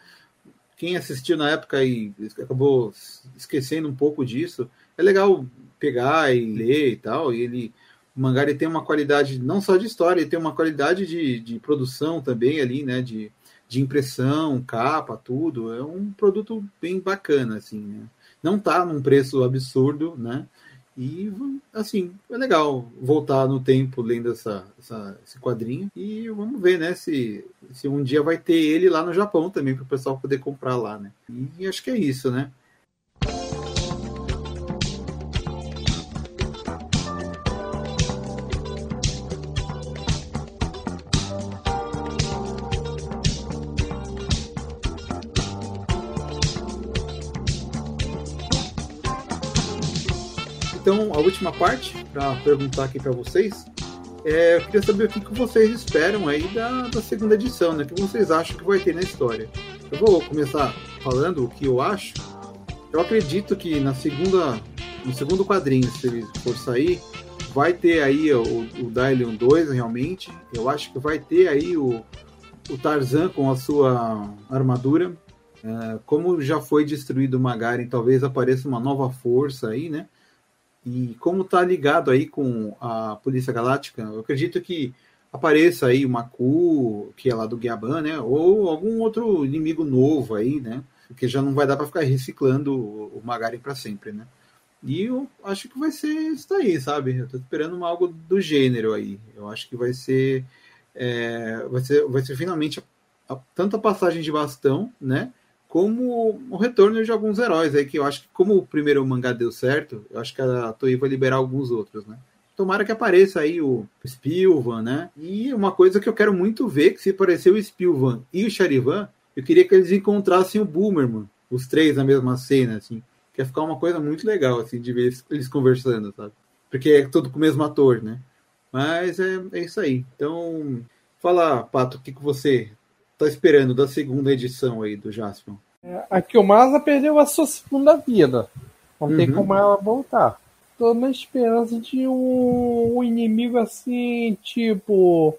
quem assistiu na época e acabou esquecendo um pouco disso, é legal pegar e ler e tal. E ele, o mangá ele tem uma qualidade não só de história, ele tem uma qualidade de, de produção também ali, né? De, de impressão, capa, tudo. É um produto bem bacana, assim, né? Não tá num preço absurdo, né? E, assim, é legal voltar no tempo lendo essa, essa, esse quadrinho. E vamos ver, né, se, se um dia vai ter ele lá no Japão também, para o pessoal poder comprar lá, né? E acho que é isso, né? Então, a última parte, para perguntar aqui para vocês, é, eu queria saber o que, que vocês esperam aí da, da segunda edição, né? O que vocês acham que vai ter na história? Eu vou começar falando o que eu acho. Eu acredito que na segunda, no segundo quadrinho, se ele for sair, vai ter aí o, o Dylion 2 realmente. Eu acho que vai ter aí o, o Tarzan com a sua armadura. É, como já foi destruído o Magaren, talvez apareça uma nova força aí, né? E como tá ligado aí com a Polícia Galáctica, eu acredito que apareça aí o Maku, que é lá do Guiaban, né? Ou algum outro inimigo novo aí, né? Porque já não vai dar para ficar reciclando o Magaren para sempre, né? E eu acho que vai ser isso aí, sabe? Eu tô esperando algo do gênero aí. Eu acho que vai ser. É, vai ser, vai ser finalmente a, a, tanto a passagem de bastão, né? Como o retorno de alguns heróis aí, que eu acho que, como o primeiro mangá deu certo, eu acho que a Toei vai liberar alguns outros, né? Tomara que apareça aí o Spilvan, né? E uma coisa que eu quero muito ver, que se aparecer o Spilvan e o Charivan, eu queria que eles encontrassem o Boomerman, os três na mesma cena, assim que ia ficar uma coisa muito legal, assim, de ver eles conversando, sabe? Porque é tudo com o mesmo ator, né? Mas é, é isso aí. Então, fala, Pato, o que, que você tá esperando da segunda edição aí do Jaspion? É, a Kilmasa perdeu a sua segunda vida. Não uhum. tem como ela voltar. Tô na esperança de um, um inimigo assim, tipo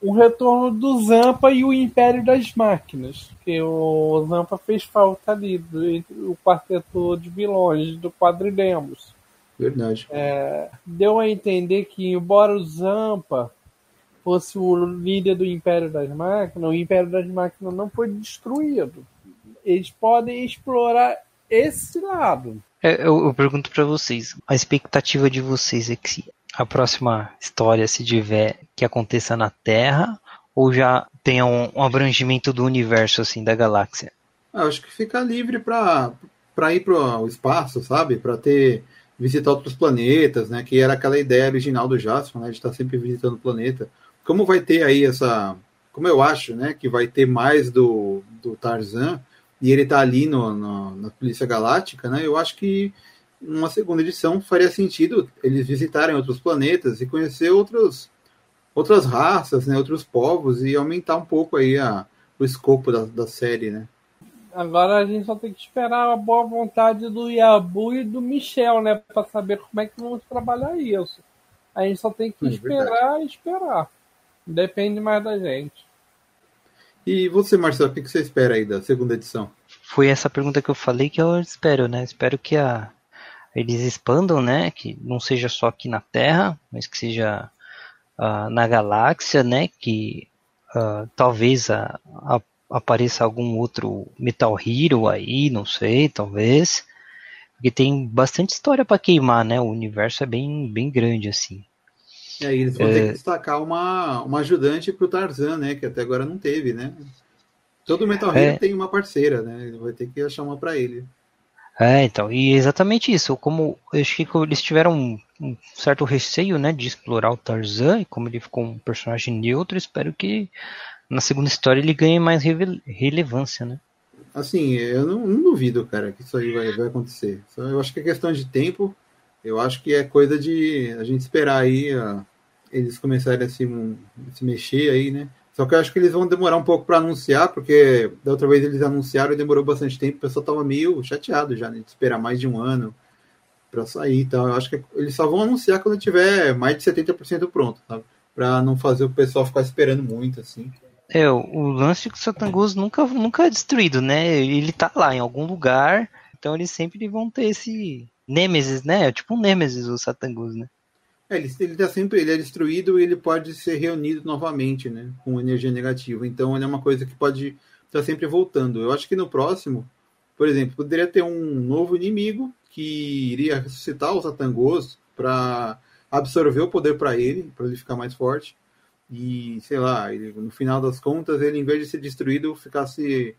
o retorno do Zampa e o Império das Máquinas, que o Zampa fez falta ali, do, o quarteto de vilões do Quadrilemos. Verdade. É, deu a entender que, embora o Zampa fosse o líder do Império das Máquinas, o Império das Máquinas não foi destruído. Eles podem explorar esse lado. É, eu, eu pergunto para vocês, a expectativa de vocês é que a próxima história se tiver que aconteça na Terra ou já tenha um, um abrangimento do universo assim da galáxia? Ah, acho que fica livre para para ir para o espaço, sabe? Para ter visitar outros planetas, né? Que era aquela ideia original do Jasper, né? De estar sempre visitando o planeta. Como vai ter aí essa, como eu acho, né? Que vai ter mais do, do Tarzan e ele tá ali no, no na Polícia Galáctica, né? Eu acho que uma segunda edição faria sentido eles visitarem outros planetas e conhecer outros, outras raças, né, outros povos e aumentar um pouco aí a, o escopo da, da série, né? Agora a gente só tem que esperar a boa vontade do Yabu e do Michel, né, para saber como é que vamos trabalhar isso. A gente só tem que é esperar e esperar. Depende mais da gente. E você, Marcelo, o que você espera aí da segunda edição? Foi essa pergunta que eu falei que eu espero, né? Espero que a eles expandam, né? Que não seja só aqui na Terra, mas que seja uh, na galáxia, né? Que uh, talvez a, a, apareça algum outro Metal Hero aí, não sei, talvez. Porque tem bastante história para queimar, né? O universo é bem, bem grande assim. E aí eles vão é... ter que destacar uma, uma ajudante pro Tarzan, né? Que até agora não teve, né? Todo Metal Hero é... tem uma parceira, né? Ele vai ter que achar uma para ele. É, então, e exatamente isso. Como eu acho que eles tiveram um, um, certo receio, né, de explorar o Tarzan, e como ele ficou um personagem neutro, espero que na segunda história ele ganhe mais relevância, né? Assim, eu não, não, duvido, cara, que isso aí vai, vai acontecer. Eu acho que é questão de tempo. Eu acho que é coisa de a gente esperar aí a, eles começarem a se, a se mexer aí, né? Só que eu acho que eles vão demorar um pouco para anunciar, porque da outra vez eles anunciaram e demorou bastante tempo, o pessoal tava meio chateado já, né, de esperar mais de um ano para sair então Eu acho que eles só vão anunciar quando tiver mais de 70% pronto, sabe? Para não fazer o pessoal ficar esperando muito, assim. É, o lance do Satangos nunca, nunca é destruído, né? Ele tá lá em algum lugar, então eles sempre vão ter esse Nemesis, né? É tipo um Nemesis o Satangos, né? É, ele, ele tá sempre ele é destruído e ele pode ser reunido novamente, né? Com energia negativa. Então ele é uma coisa que pode estar tá sempre voltando. Eu acho que no próximo, por exemplo, poderia ter um novo inimigo que iria ressuscitar o Satangos para absorver o poder para ele, para ele ficar mais forte. E, sei lá, ele, no final das contas, ele, em vez de ser destruído, ficasse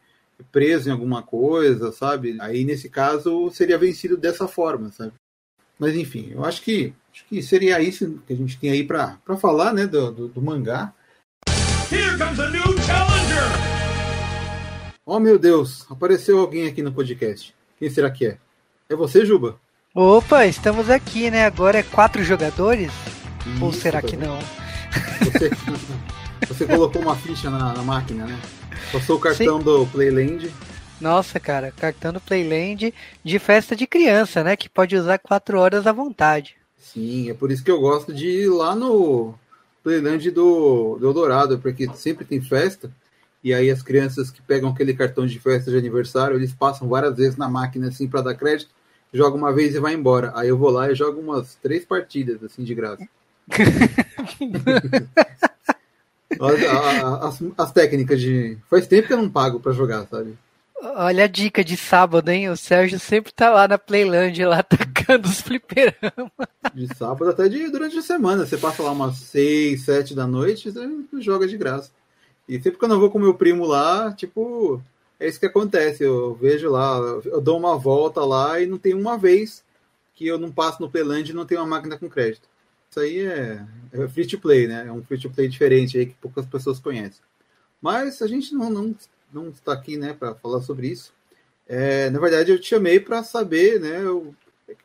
preso em alguma coisa, sabe? Aí, nesse caso, seria vencido dessa forma, sabe? Mas, enfim, eu acho que Acho que seria isso que a gente tem aí para falar né, do, do, do mangá. Here comes a new challenger! Oh meu Deus, apareceu alguém aqui no podcast. Quem será que é? É você, Juba? Opa, estamos aqui, né? Agora é quatro jogadores? Isso, Ou será que não? Você, você colocou uma ficha na, na, máquina, né? Passou o cartão Sim. do Playland. Nossa, cara, cartão do Playland de festa de criança, né? Que pode usar quatro horas à vontade. Sim, é por isso que eu gosto de ir lá no Playland do, do Eldorado, porque sempre tem festa. E aí as crianças que pegam aquele cartão de festa de aniversário, eles passam várias vezes na máquina assim para dar crédito, joga uma vez e vai embora. Aí eu vou lá e jogo umas três partidas assim de graça. as, as, as, técnicas de. Faz tempo que eu não pago para jogar, sabe? Olha a dica de sábado, hein? O Sérgio sempre tá lá na Playland, lá atacando os fliperamas. De sábado até de, durante a semana. Você passa lá umas 6, 7 da noite e joga de graça. E sempre que eu não vou com meu primo lá, tipo, é isso que acontece. Eu vejo lá, eu dou uma volta lá e não tem uma vez que eu não passo no Playland e não tenho uma máquina com crédito. Isso aí é, é free to play, né? É um free to play diferente aí que poucas pessoas conhecem. Mas a gente não, não, não está aqui, né, para falar sobre isso. É, na verdade, eu te chamei para saber, né, eu,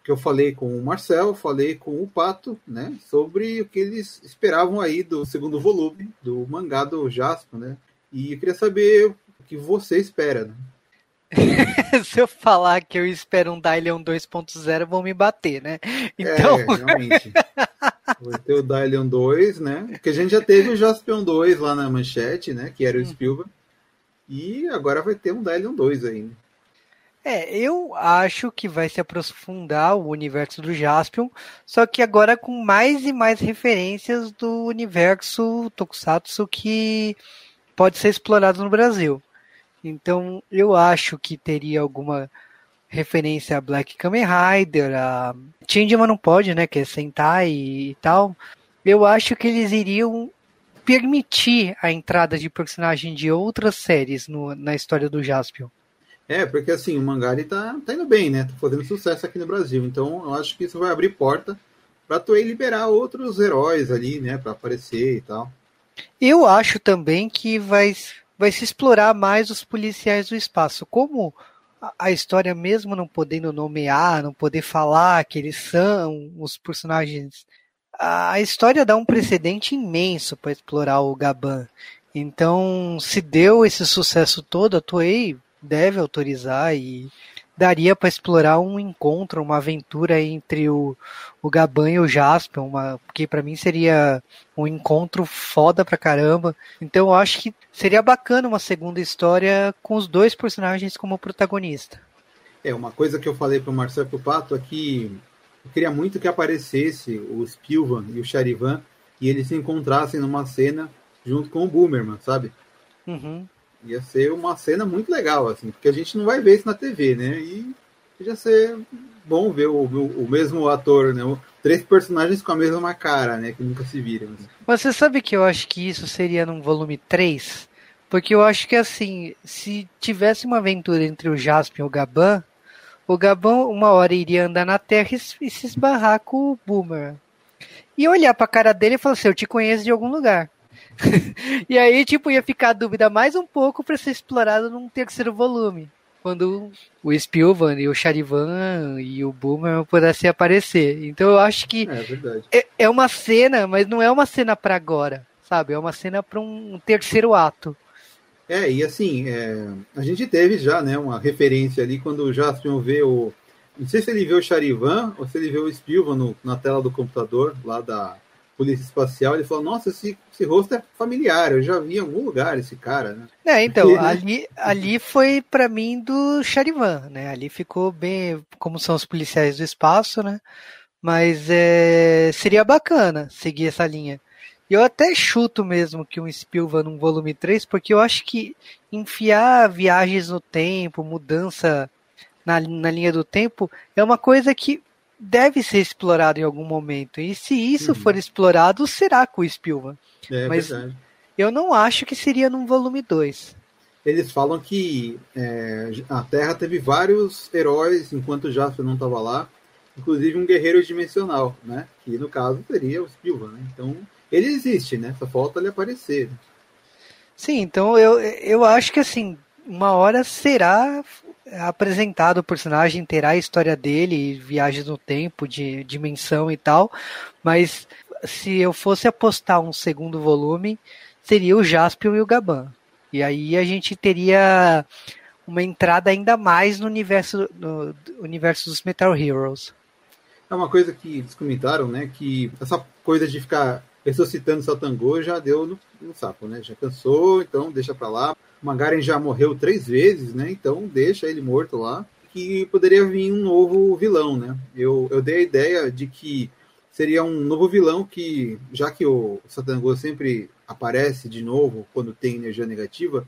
que eu falei com o Marcel, falei com o Pato, né, sobre o que eles esperavam aí do segundo volume do mangá do Jasper, né? E eu queria saber o que você espera, né? Se eu falar que eu espero um Dylion 2.0, vão me bater, né? Então. É, realmente. Vai ter o Dylion 2, né? Porque a gente já teve o Jaspion 2 lá na manchete, né? Que era o hum. Spielberg. E agora vai ter um Dylion 2 ainda. É, eu acho que vai se aprofundar o universo do Jaspion, só que agora com mais e mais referências do universo Tokusatsu que pode ser explorado no Brasil. Então, eu acho que teria alguma referência a Black Kamen Rider, a Changeman não pode, né, que é Sentai e tal. Eu acho que eles iriam permitir a entrada de personagem de outras séries no, na história do Jaspion. É, porque assim, o mangá ele tá, tá indo bem, né? Tá fazendo sucesso aqui no Brasil. Então eu acho que isso vai abrir porta pra Toei liberar outros heróis ali, né? Pra aparecer e tal. Eu acho também que vai, vai se explorar mais os policiais do espaço. Como a história, mesmo não podendo nomear, não poder falar que eles são os personagens, a história dá um precedente imenso para explorar o Gaban. Então, se deu esse sucesso todo, a Toei deve autorizar e daria para explorar um encontro, uma aventura entre o, o Gaban e o Jasper, uma, que para mim seria um encontro foda pra caramba. Então eu acho que seria bacana uma segunda história com os dois personagens como protagonista. É, uma coisa que eu falei pro Marcelo pro Pato é que eu queria muito que aparecesse o Spilvan e o Charivan e eles se encontrassem numa cena junto com o Boomerman, sabe? Uhum. Ia ser uma cena muito legal, assim, porque a gente não vai ver isso na TV, né? E ia ser bom ver o, o, o mesmo ator, né? Três personagens com a mesma cara, né? Que nunca se viram. Assim. Você sabe que eu acho que isso seria num volume 3? Porque eu acho que assim, se tivesse uma aventura entre o Jasper e o Gaban, o Gaban uma hora iria andar na Terra e, se esbarrar com o Boomer. E olhar pra cara dele e falar assim, eu te conheço de algum lugar. e aí, tipo, ia ficar a dúvida mais um pouco para ser explorado num terceiro volume. Quando o Spilvan e o Charivan e o Boomer pudessem aparecer. Então eu acho que é, é, é uma cena, mas não é uma cena para agora, sabe? É uma cena para um terceiro ato. É, e assim, é, a gente teve já né, uma referência ali quando o Jaspion vê o. Não sei se ele vê o Charivan ou se ele vê o Spilvan no, na tela do computador lá da, polícia espacial, ele falou, nossa, esse, esse rosto é familiar, eu já vi em algum lugar esse cara, né? É, então, ali, ali foi para mim do Charivan, né? Ali ficou bem, como são os policiais do espaço, né? Mas é, seria bacana seguir essa linha. Eu até chuto mesmo que um Spilvan num volume 3, porque eu acho que enfiar viagens no tempo, mudança na, na linha do tempo, é uma coisa que deve ser explorado em algum momento. E se isso uhum. for explorado, será com o Spielman. É, Mas verdade. eu não acho que seria num volume 2. Eles falam que é, a Terra teve vários heróis enquanto o Jasper não estava lá, inclusive um guerreiro dimensional, né? Que no caso seria o Spielman. Né? Então ele existe, né? Só falta ele aparecer. Sim, então eu, eu acho que assim, uma hora será apresentado o personagem, terá a história dele, viagens no tempo, de dimensão e tal, mas se eu fosse apostar um segundo volume, seria o Jaspion e o Gaban. E aí a gente teria uma entrada ainda mais no universo, no universo dos Metal Heroes. É uma coisa que eles comentaram, né? Que essa coisa de ficar ressuscitando Satangô já deu no, no, saco, né? Já cansou, então deixa pra lá. O já morreu três vezes, né? Então deixa ele morto lá. Que poderia vir um novo vilão, né? Eu, eu dei a ideia de que seria um novo vilão que, já que o Satangô sempre aparece de novo quando tem energia negativa,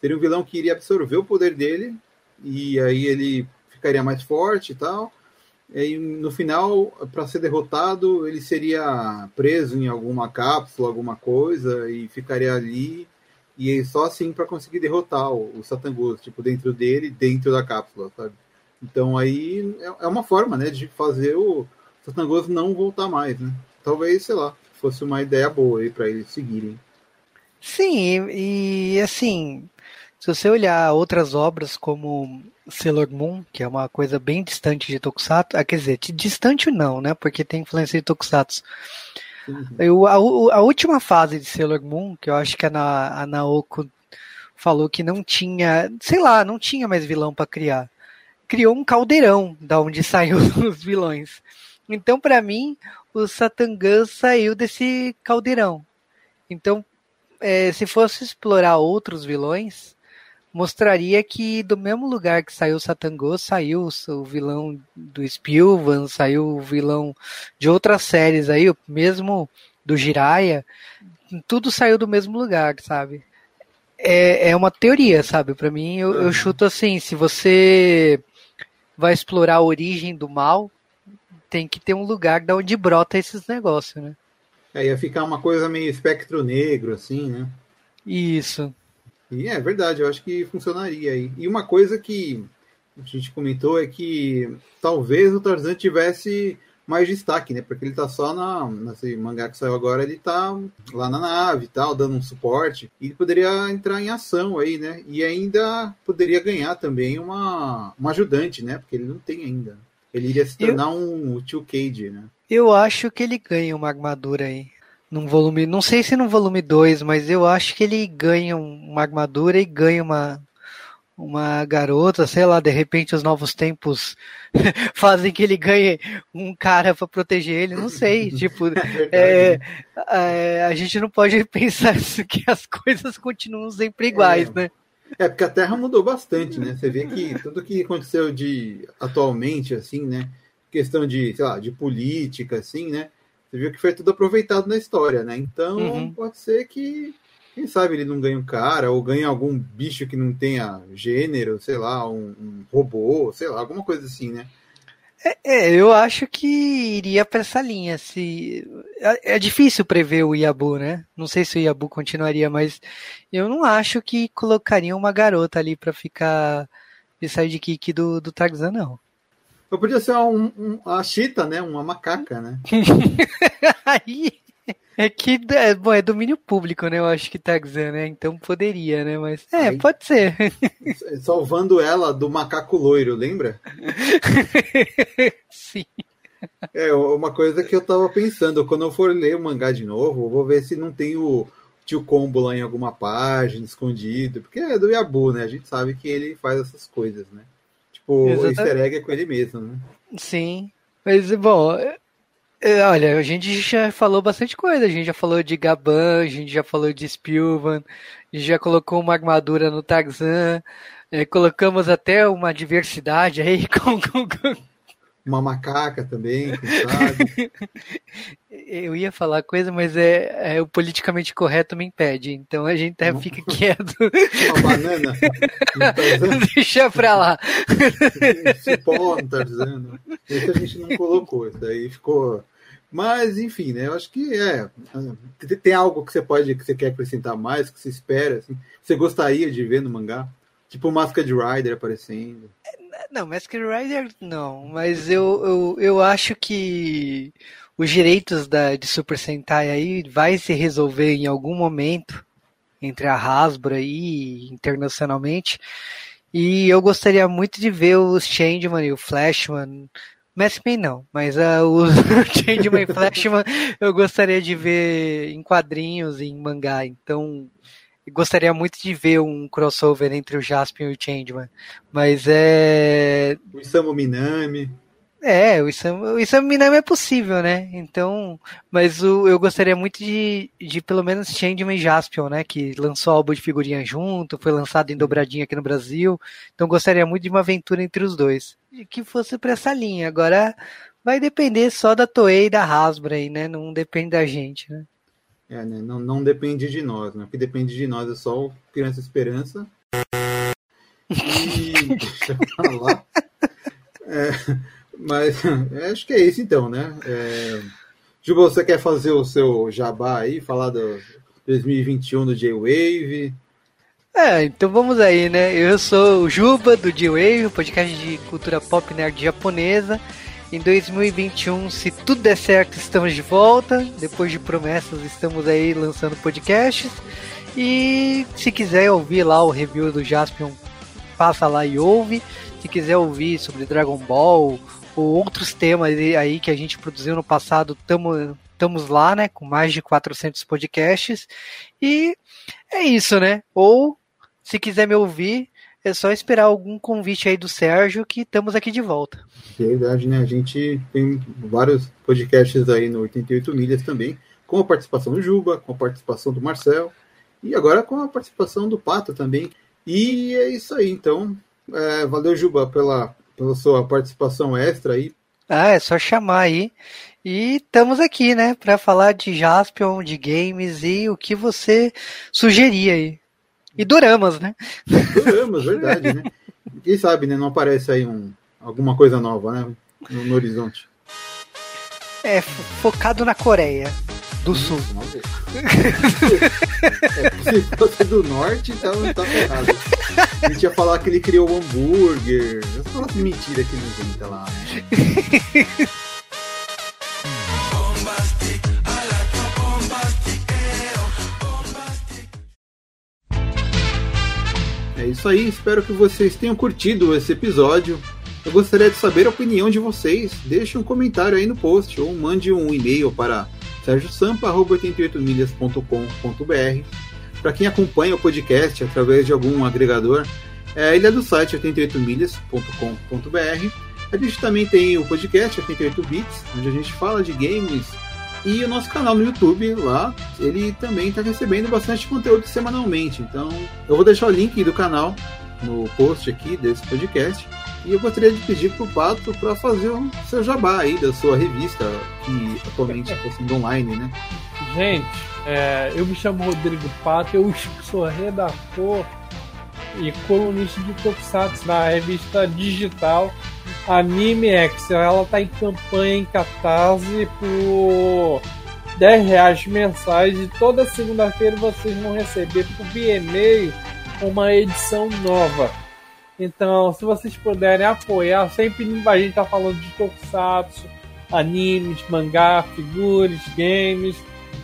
seria um vilão que iria absorver o poder dele e aí ele ficaria mais forte e tal. E no final, para ser derrotado, ele seria preso em alguma cápsula, alguma coisa, e ficaria ali. E só assim para conseguir derrotar o, o tipo, dentro dele, dentro da cápsula, sabe? Então aí é, é uma forma, né, de fazer o Satangos não voltar mais, né? Talvez, sei lá, fosse uma ideia boa aí para eles seguirem. Sim, e, e assim, se você olhar outras obras como Sailor Moon, que é uma coisa bem distante de Tokusatsu, ah, quer dizer, distante não, né? Porque tem influência de Tokusatsu. Uhum. Eu, a, a, última fase de Sailor Moon, que eu acho que a, Na, a Naoko falou que não tinha, sei lá, não tinha mais vilão para criar. Criou um caldeirão da onde saiu os vilões. Então, para mim, o Satangan saiu desse caldeirão. Então, é, se fosse explorar outros vilões, mostraria que do mesmo lugar que saiu o Satangô, saiu o vilão do Spilvan, saiu o vilão de outras séries aí, mesmo do Jiraiya, tudo saiu do mesmo lugar, sabe? É, é uma teoria, sabe? Para mim, eu, eu chuto assim, se você vai explorar a origem do mal, tem que ter um lugar da onde brota esses negócios, né? É, ia ficar uma coisa meio espectro negro, assim, né? Isso. E é verdade, eu acho que funcionaria aí. E uma coisa que a gente comentou é que talvez o Tarzan tivesse mais destaque, né? Porque ele tá só na. Nesse mangá que saiu agora, ele tá lá na nave e tal, dando um suporte. E ele poderia entrar em ação aí, né? E ainda poderia ganhar também uma, uma ajudante, né? Porque ele não tem ainda. Ele iria se tornar eu, um Tio Cage, né? Eu acho que ele ganha uma armadura aí. Num volume. Não sei se no volume 2, mas eu acho que ele ganha uma armadura e ganha uma, uma garota, sei lá, de repente os novos tempos fazem que ele ganhe um cara para proteger ele, não sei, tipo, é, é, a gente não pode pensar que as coisas continuam sempre iguais, é. né? É, porque a Terra mudou bastante, né? Você vê que tudo que aconteceu de atualmente, assim, né? Questão de, sei lá, de política, assim, né? Você viu que foi tudo aproveitado na história, né? Então, uhum. pode ser que, quem sabe, ele não ganhe um cara, ou ganhe algum bicho que não tenha gênero, sei lá, um, um robô, sei lá, alguma coisa assim, né? É, é, eu acho que iria para essa linha. Se é, é, difícil prever o Yabu, né? Não sei se o Yabu continuaria, mas eu não acho que colocaria uma garota ali para ficar de sidekick do, do Tarzan, não. Eu podia ser um, um, a chita, né? Uma macaca, né? Aí é que é, bom, é domínio público, né? Eu acho que Tarzan, né? Então poderia, né? Mas é, Aí, pode ser. Salvando ela do macaco loiro, lembra? Sim. É, uma coisa que eu tava pensando, quando eu for ler o mangá de novo, eu vou ver se não tem o tio Combo lá em alguma página, escondido, porque é do Yabu, né? A gente sabe que ele faz essas coisas, né? Tipo, Exatamente. o easter egg é com ele mesmo, né? Sim. Mas, bom, é, olha, a gente já falou bastante coisa. A gente já falou de Gaban, a gente já falou de Spilvan, a gente já colocou uma armadura no Tarzan, é, colocamos até uma diversidade aí com, com, com... Uma macaca também, sabe? Eu ia falar coisa, mas é, é, o politicamente correto me impede, então a gente até fica quieto. Uma banana? Deixa pra lá. Cipó no Tarzan. Esse a gente não colocou, isso aí ficou mas, enfim, né? Eu acho que é. Tem algo que você pode, que você quer acrescentar mais, que você espera, assim, você gostaria de ver no mangá? Tipo Masked Rider aparecendo. Não, Masked Rider não, mas eu, eu, eu acho que os direitos da, de Super Sentai aí vai se resolver em algum momento entre a Hasbro e internacionalmente E eu gostaria muito de ver os Changeman e o Flashman. Messman não, mas uh, o Changeman e Flashman eu gostaria de ver em quadrinhos, em mangá. Então, gostaria muito de ver um crossover entre o Jaspion e o Changeman. Mas é. O Isamu Minami. É, o Isamu, o Isamu Minami é possível, né? Então, mas o, eu gostaria muito de, de pelo menos Changeman e Jaspion, né? Que lançou álbum de figurinha junto, foi lançado em dobradinha aqui no Brasil. Então gostaria muito de uma aventura entre os dois. E que fosse pra essa linha. Agora vai depender só da Toei e da Hasbro aí, né? Não depende da gente, né? É, né? Não, não depende de nós, né? O que depende de nós é só o Criança Esperança. E. Deixa eu falar. É, mas acho que é isso então, né? É, Juba, você quer fazer o seu jabá aí, falar do 2021 do J-Wave? É, então vamos aí, né? Eu sou o Juba do J-Wave, podcast de cultura pop nerd japonesa. Em 2021, se tudo der certo, estamos de volta. Depois de promessas, estamos aí lançando podcasts. E se quiser ouvir lá o review do Jaspion, passa lá e ouve. Se quiser ouvir sobre Dragon Ball ou outros temas aí que a gente produziu no passado, estamos lá, né? Com mais de 400 podcasts. E é isso, né? Ou se quiser me ouvir, é só esperar algum convite aí do Sérgio que estamos aqui de volta. Verdade, né? A gente tem vários podcasts aí no 88 Milhas também, com a participação do Juba, com a participação do Marcel e agora com a participação do Pato também. E é isso aí, então. É, valeu, Juba, pela, pela sua participação extra aí. Ah, é só chamar aí. E estamos aqui, né, para falar de Jaspion, de games e o que você sugerir aí. E doramas, né? Doramas, verdade, né? Quem sabe, né? Não aparece aí um, alguma coisa nova, né? No, no horizonte. É, focado na Coreia do Sul. é, se fosse do norte, então tá errado. A gente ia falar que ele criou o hambúrguer. Eu falo mentira que ele inventa lá. Né? É isso aí, espero que vocês tenham curtido esse episódio. Eu gostaria de saber a opinião de vocês. Deixe um comentário aí no post ou mande um e-mail para sergiosampa.88milhas.com.br. Para quem acompanha o podcast através de algum agregador, é, ele é do site 88milhas.com.br. A gente também tem o podcast 88 Bits, onde a gente fala de games e o nosso canal no YouTube, lá, ele também está recebendo bastante conteúdo semanalmente. Então, eu vou deixar o link do canal no post aqui desse podcast. E eu gostaria de pedir para o Pato para fazer o seu jabá aí da sua revista, que atualmente está sendo online, né? Gente, é, eu me chamo Rodrigo Pato, eu sou redator e colunista de Tokusatsu na revista digital Anime X. Ela está em campanha em Catarse por 10 reais mensais e toda segunda-feira vocês vão receber por e-mail uma edição nova. Então, se vocês puderem apoiar, sempre a gente está falando de Tokusatsu, animes, mangá, figuras, games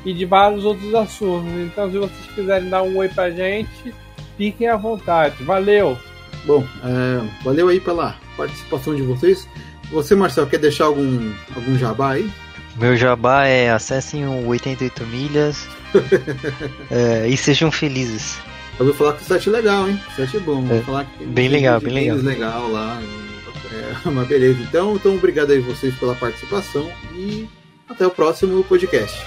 e de vários outros assuntos. Então, se vocês quiserem dar um oi pra gente, fiquem à vontade. Valeu! Bom, é, valeu aí pela participação de vocês. Você, Marcel, quer deixar algum, algum jabá aí? Meu jabá é acessem o 88 milhas é, e sejam felizes. Eu vou falar que o site é legal, hein? O site é bom. É, falar que bem legal, bem legal. legal lá. É, mas beleza. Então, então, obrigado aí vocês pela participação e até o próximo podcast.